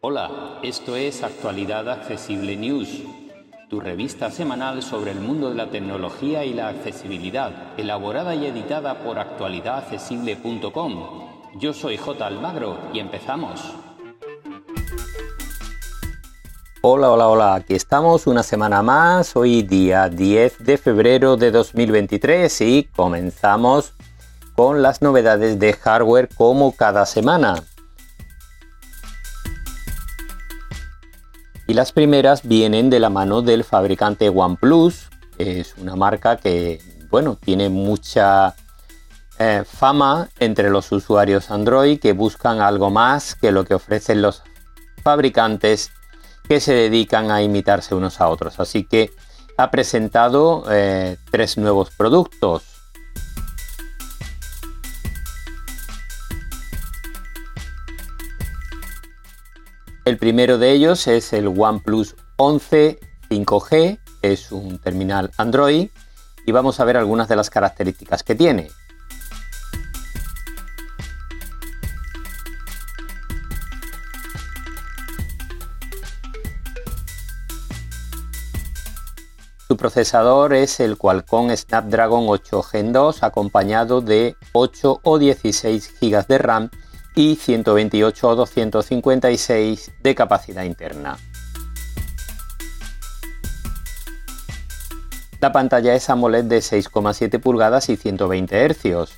Hola, esto es Actualidad Accesible News, tu revista semanal sobre el mundo de la tecnología y la accesibilidad, elaborada y editada por actualidadaccesible.com. Yo soy J. Almagro y empezamos. Hola, hola, hola, aquí estamos una semana más, hoy día 10 de febrero de 2023 y comenzamos con las novedades de hardware como cada semana. Y las primeras vienen de la mano del fabricante OnePlus, es una marca que, bueno, tiene mucha eh, fama entre los usuarios Android que buscan algo más que lo que ofrecen los fabricantes que se dedican a imitarse unos a otros. Así que ha presentado eh, tres nuevos productos. El primero de ellos es el OnePlus 11 5G, es un terminal Android y vamos a ver algunas de las características que tiene. Su procesador es el Qualcomm Snapdragon 8 Gen 2 acompañado de 8 o 16 GB de RAM y 128 o 256 de capacidad interna. La pantalla es AMOLED de 6,7 pulgadas y 120 Hz.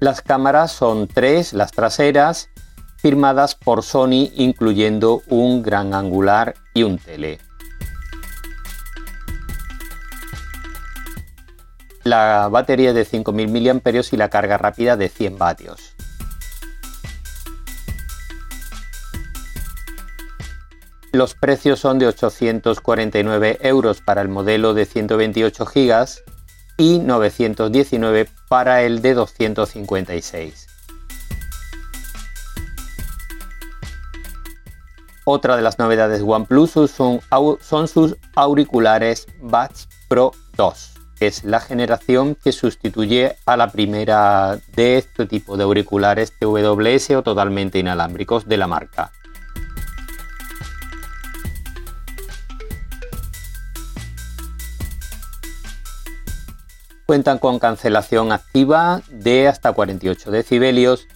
Las cámaras son tres, las traseras, firmadas por Sony incluyendo un gran angular y un tele. La batería de 5000 mAh y la carga rápida de 100 vatios. Los precios son de 849 euros para el modelo de 128 GB y 919 para el de 256. Otra de las novedades OnePlus son, son sus auriculares Buds Pro 2 es la generación que sustituye a la primera de este tipo de auriculares TWS o totalmente inalámbricos de la marca. Cuentan con cancelación activa de hasta 48 decibelios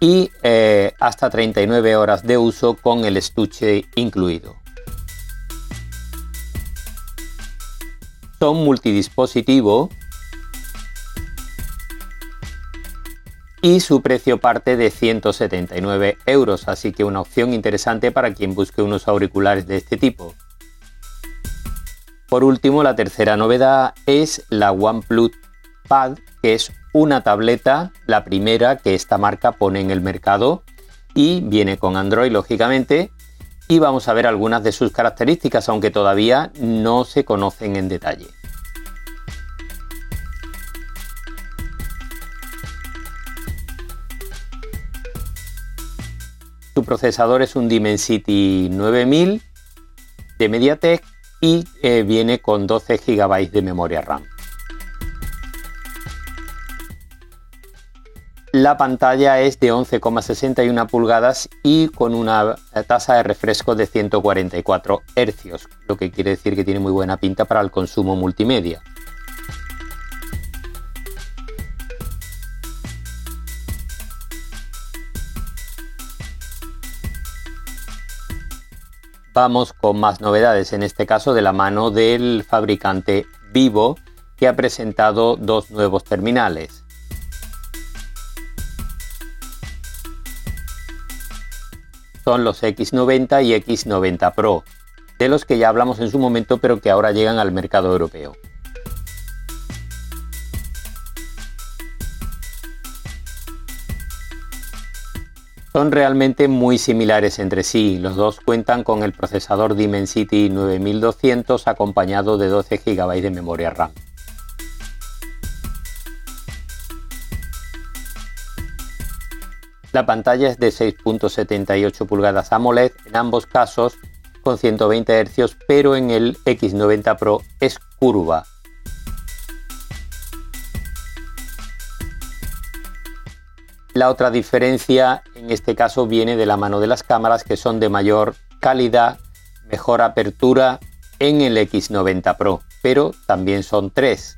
y eh, hasta 39 horas de uso con el estuche incluido. Son multidispositivo y su precio parte de 179 euros, así que una opción interesante para quien busque unos auriculares de este tipo. Por último, la tercera novedad es la OnePlus Pad, que es una tableta, la primera que esta marca pone en el mercado y viene con Android, lógicamente, y vamos a ver algunas de sus características, aunque todavía no se conocen en detalle. Su procesador es un Dimensity 9000 de MediaTek y eh, viene con 12 GB de memoria RAM. La pantalla es de 11,61 pulgadas y con una tasa de refresco de 144 Hz, lo que quiere decir que tiene muy buena pinta para el consumo multimedia. Vamos con más novedades, en este caso de la mano del fabricante Vivo, que ha presentado dos nuevos terminales. Son los X90 y X90 Pro, de los que ya hablamos en su momento pero que ahora llegan al mercado europeo. Son realmente muy similares entre sí, los dos cuentan con el procesador Dimensity 9200 acompañado de 12 GB de memoria RAM. La pantalla es de 6.78 pulgadas AMOLED en ambos casos con 120 Hz, pero en el X90 Pro es curva. La otra diferencia en este caso viene de la mano de las cámaras que son de mayor calidad, mejor apertura en el X90 Pro, pero también son tres.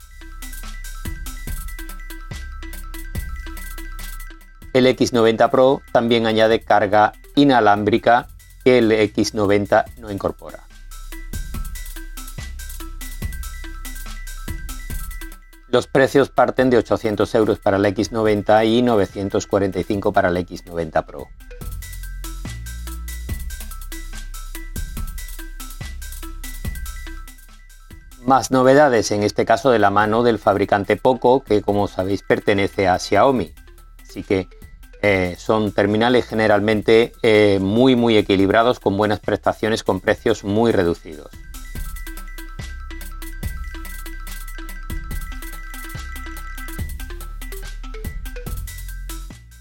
El X90 Pro también añade carga inalámbrica que el X90 no incorpora. Los precios parten de 800 euros para el X90 y 945 para el X90 Pro. Más novedades, en este caso de la mano del fabricante Poco, que como sabéis pertenece a Xiaomi. Así que eh, son terminales generalmente eh, muy muy equilibrados con buenas prestaciones con precios muy reducidos.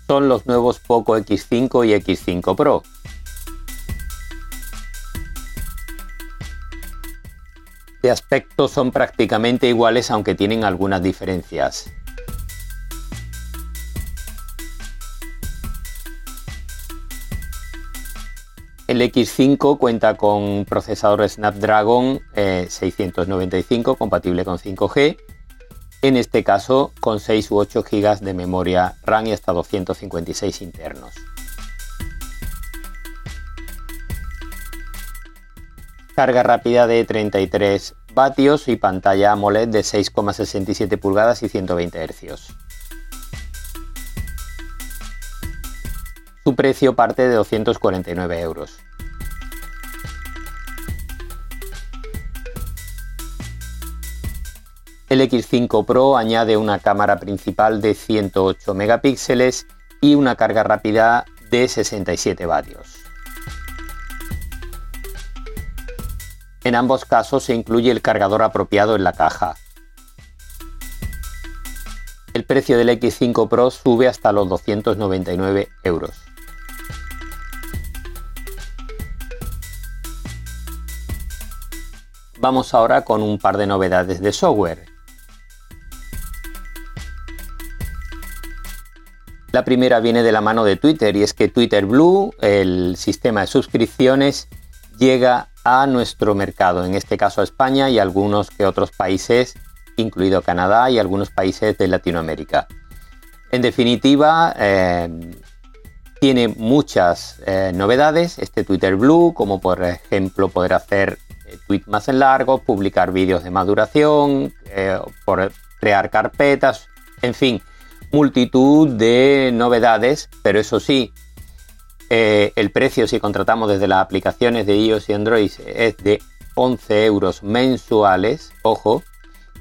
son los nuevos Poco X5 y X5 Pro. De aspecto son prácticamente iguales aunque tienen algunas diferencias. El X5 cuenta con procesador Snapdragon 695 eh, compatible con 5G en este caso con 6 u 8 GB de memoria RAM y hasta 256 internos. Carga rápida de 33 vatios y pantalla AMOLED de 6,67 pulgadas y 120 Hz. Su precio parte de 249 euros. El X5 Pro añade una cámara principal de 108 megapíxeles y una carga rápida de 67 vatios. En ambos casos se incluye el cargador apropiado en la caja. El precio del X5 Pro sube hasta los 299 euros. Vamos ahora con un par de novedades de software. La primera viene de la mano de Twitter y es que Twitter Blue, el sistema de suscripciones, llega a nuestro mercado, en este caso a España y algunos que otros países, incluido Canadá y algunos países de Latinoamérica. En definitiva, eh, tiene muchas eh, novedades este Twitter Blue, como por ejemplo poder hacer eh, tweets más en largo, publicar vídeos de maduración, por crear carpetas, en fin, multitud de novedades, pero eso sí, eh, el precio si contratamos desde las aplicaciones de iOS y Android es de 11 euros mensuales, ojo,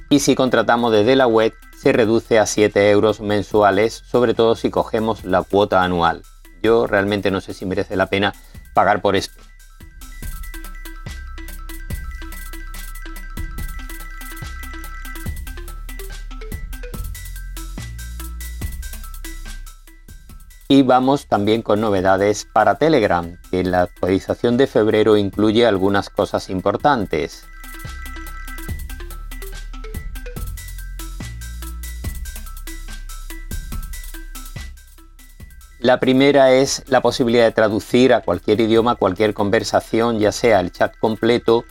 y si contratamos desde la web se reduce a 7 euros mensuales, sobre todo si cogemos la cuota anual. Yo realmente no sé si merece la pena pagar por esto. Y vamos también con novedades para Telegram, que la actualización de febrero incluye algunas cosas importantes. La primera es la posibilidad de traducir a cualquier idioma cualquier conversación, ya sea el chat completo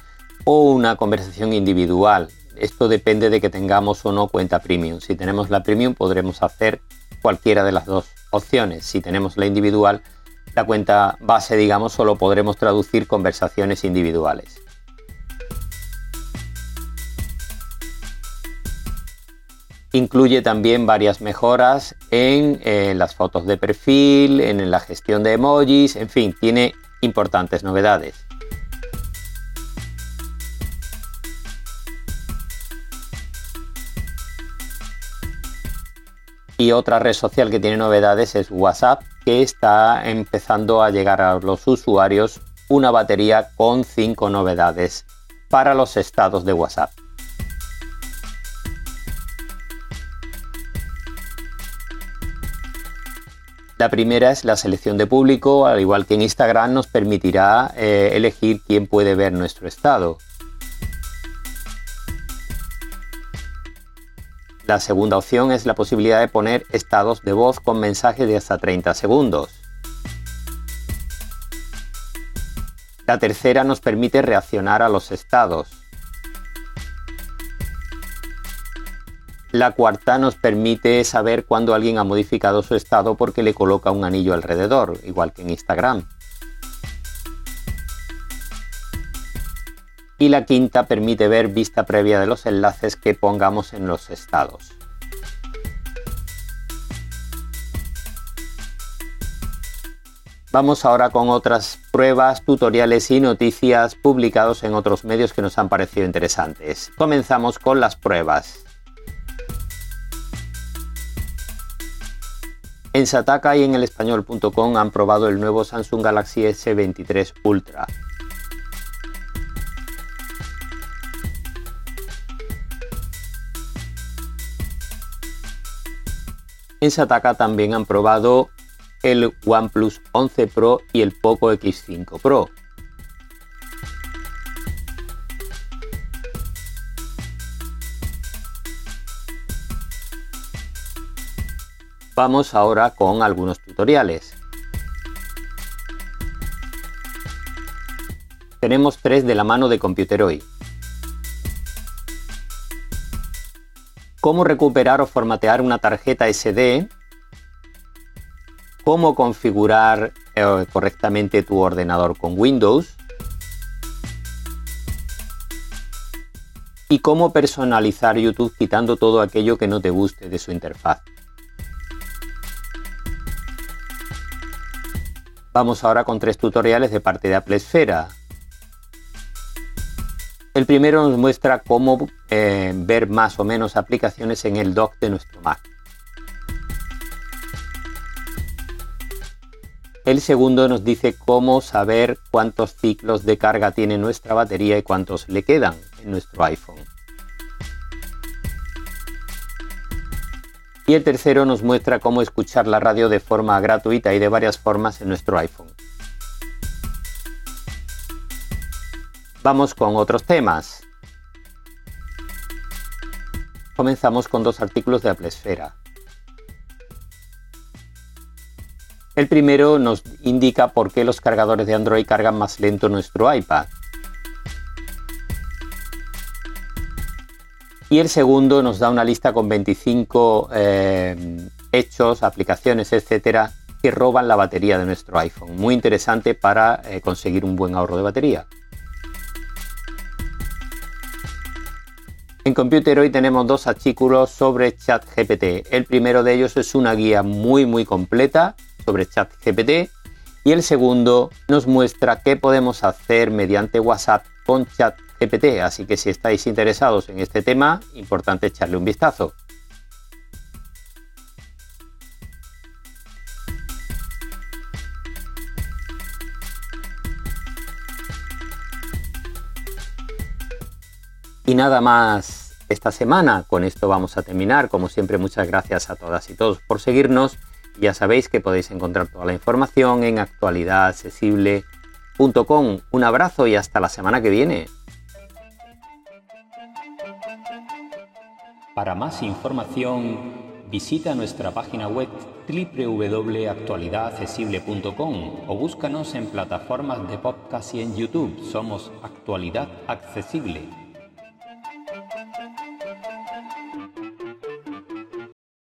o una conversación individual. Esto depende de que tengamos o no cuenta premium. Si tenemos la premium podremos hacer cualquiera de las dos opciones. Si tenemos la individual, la cuenta base, digamos, solo podremos traducir conversaciones individuales. Incluye también varias mejoras en, eh, las fotos de perfil, en la gestión de emojis, en fin, tiene importantes novedades. Y otra red social que tiene novedades es WhatsApp, que está empezando a llegar a los usuarios una batería con 5 novedades para los estados de WhatsApp. La primera es la selección de público, al igual que en Instagram nos permitirá eh, elegir quién puede ver nuestro estado. La segunda opción es la posibilidad de poner estados de voz con mensaje de hasta 30 segundos. La tercera nos permite reaccionar a los estados. La cuarta nos permite saber cuándo alguien ha modificado su estado porque le coloca un anillo alrededor, igual que en Instagram. Y la quinta permite ver vista previa de los enlaces que pongamos en los estados. Vamos ahora con otras pruebas, tutoriales y noticias publicados en otros medios que nos han parecido interesantes. Comenzamos con las pruebas. En Sataka y en el español.com han probado el nuevo Samsung Galaxy S23 Ultra. En Sataka también han probado el OnePlus 11 Pro y el Poco X5 Pro. Vamos ahora con algunos tutoriales. Tenemos tres de la mano de Computeroid. Cómo recuperar o formatear una tarjeta SD. Cómo configurar eh, correctamente tu ordenador con Windows. Y cómo personalizar YouTube quitando todo aquello que no te guste de su interfaz. Vamos ahora con tres tutoriales de parte de Apple Esfera. El primero nos muestra cómo eh, ver más o menos aplicaciones en el dock de nuestro Mac. El segundo nos dice cómo saber cuántos ciclos de carga tiene nuestra batería y cuántos le quedan en nuestro iPhone. Y el tercero nos muestra cómo escuchar la radio de forma gratuita y de varias formas en nuestro iPhone. Vamos con otros temas. Comenzamos con dos artículos de Apple Esfera. El primero nos indica por qué los cargadores de Android cargan más lento nuestro iPad. Y el segundo nos da una lista con 25 eh, hechos, aplicaciones, etcétera, que roban la batería de nuestro iPhone. Muy interesante para eh, conseguir un buen ahorro de batería. En Computer hoy tenemos dos artículos sobre ChatGPT. El primero de ellos es una guía muy muy completa sobre ChatGPT y el segundo nos muestra qué podemos hacer mediante WhatsApp con ChatGPT GPT, así que si estáis interesados en este tema, importante echarle un vistazo. Y nada más esta semana, con esto vamos a terminar. Como siempre, muchas gracias a todas y todos por seguirnos. Ya sabéis que podéis encontrar toda la información en actualidadaccesible.com. Un abrazo y hasta la semana que viene. Para más información, visita nuestra página web www.actualidadaccesible.com o búscanos en plataformas de podcast y en YouTube. Somos Actualidad Accesible.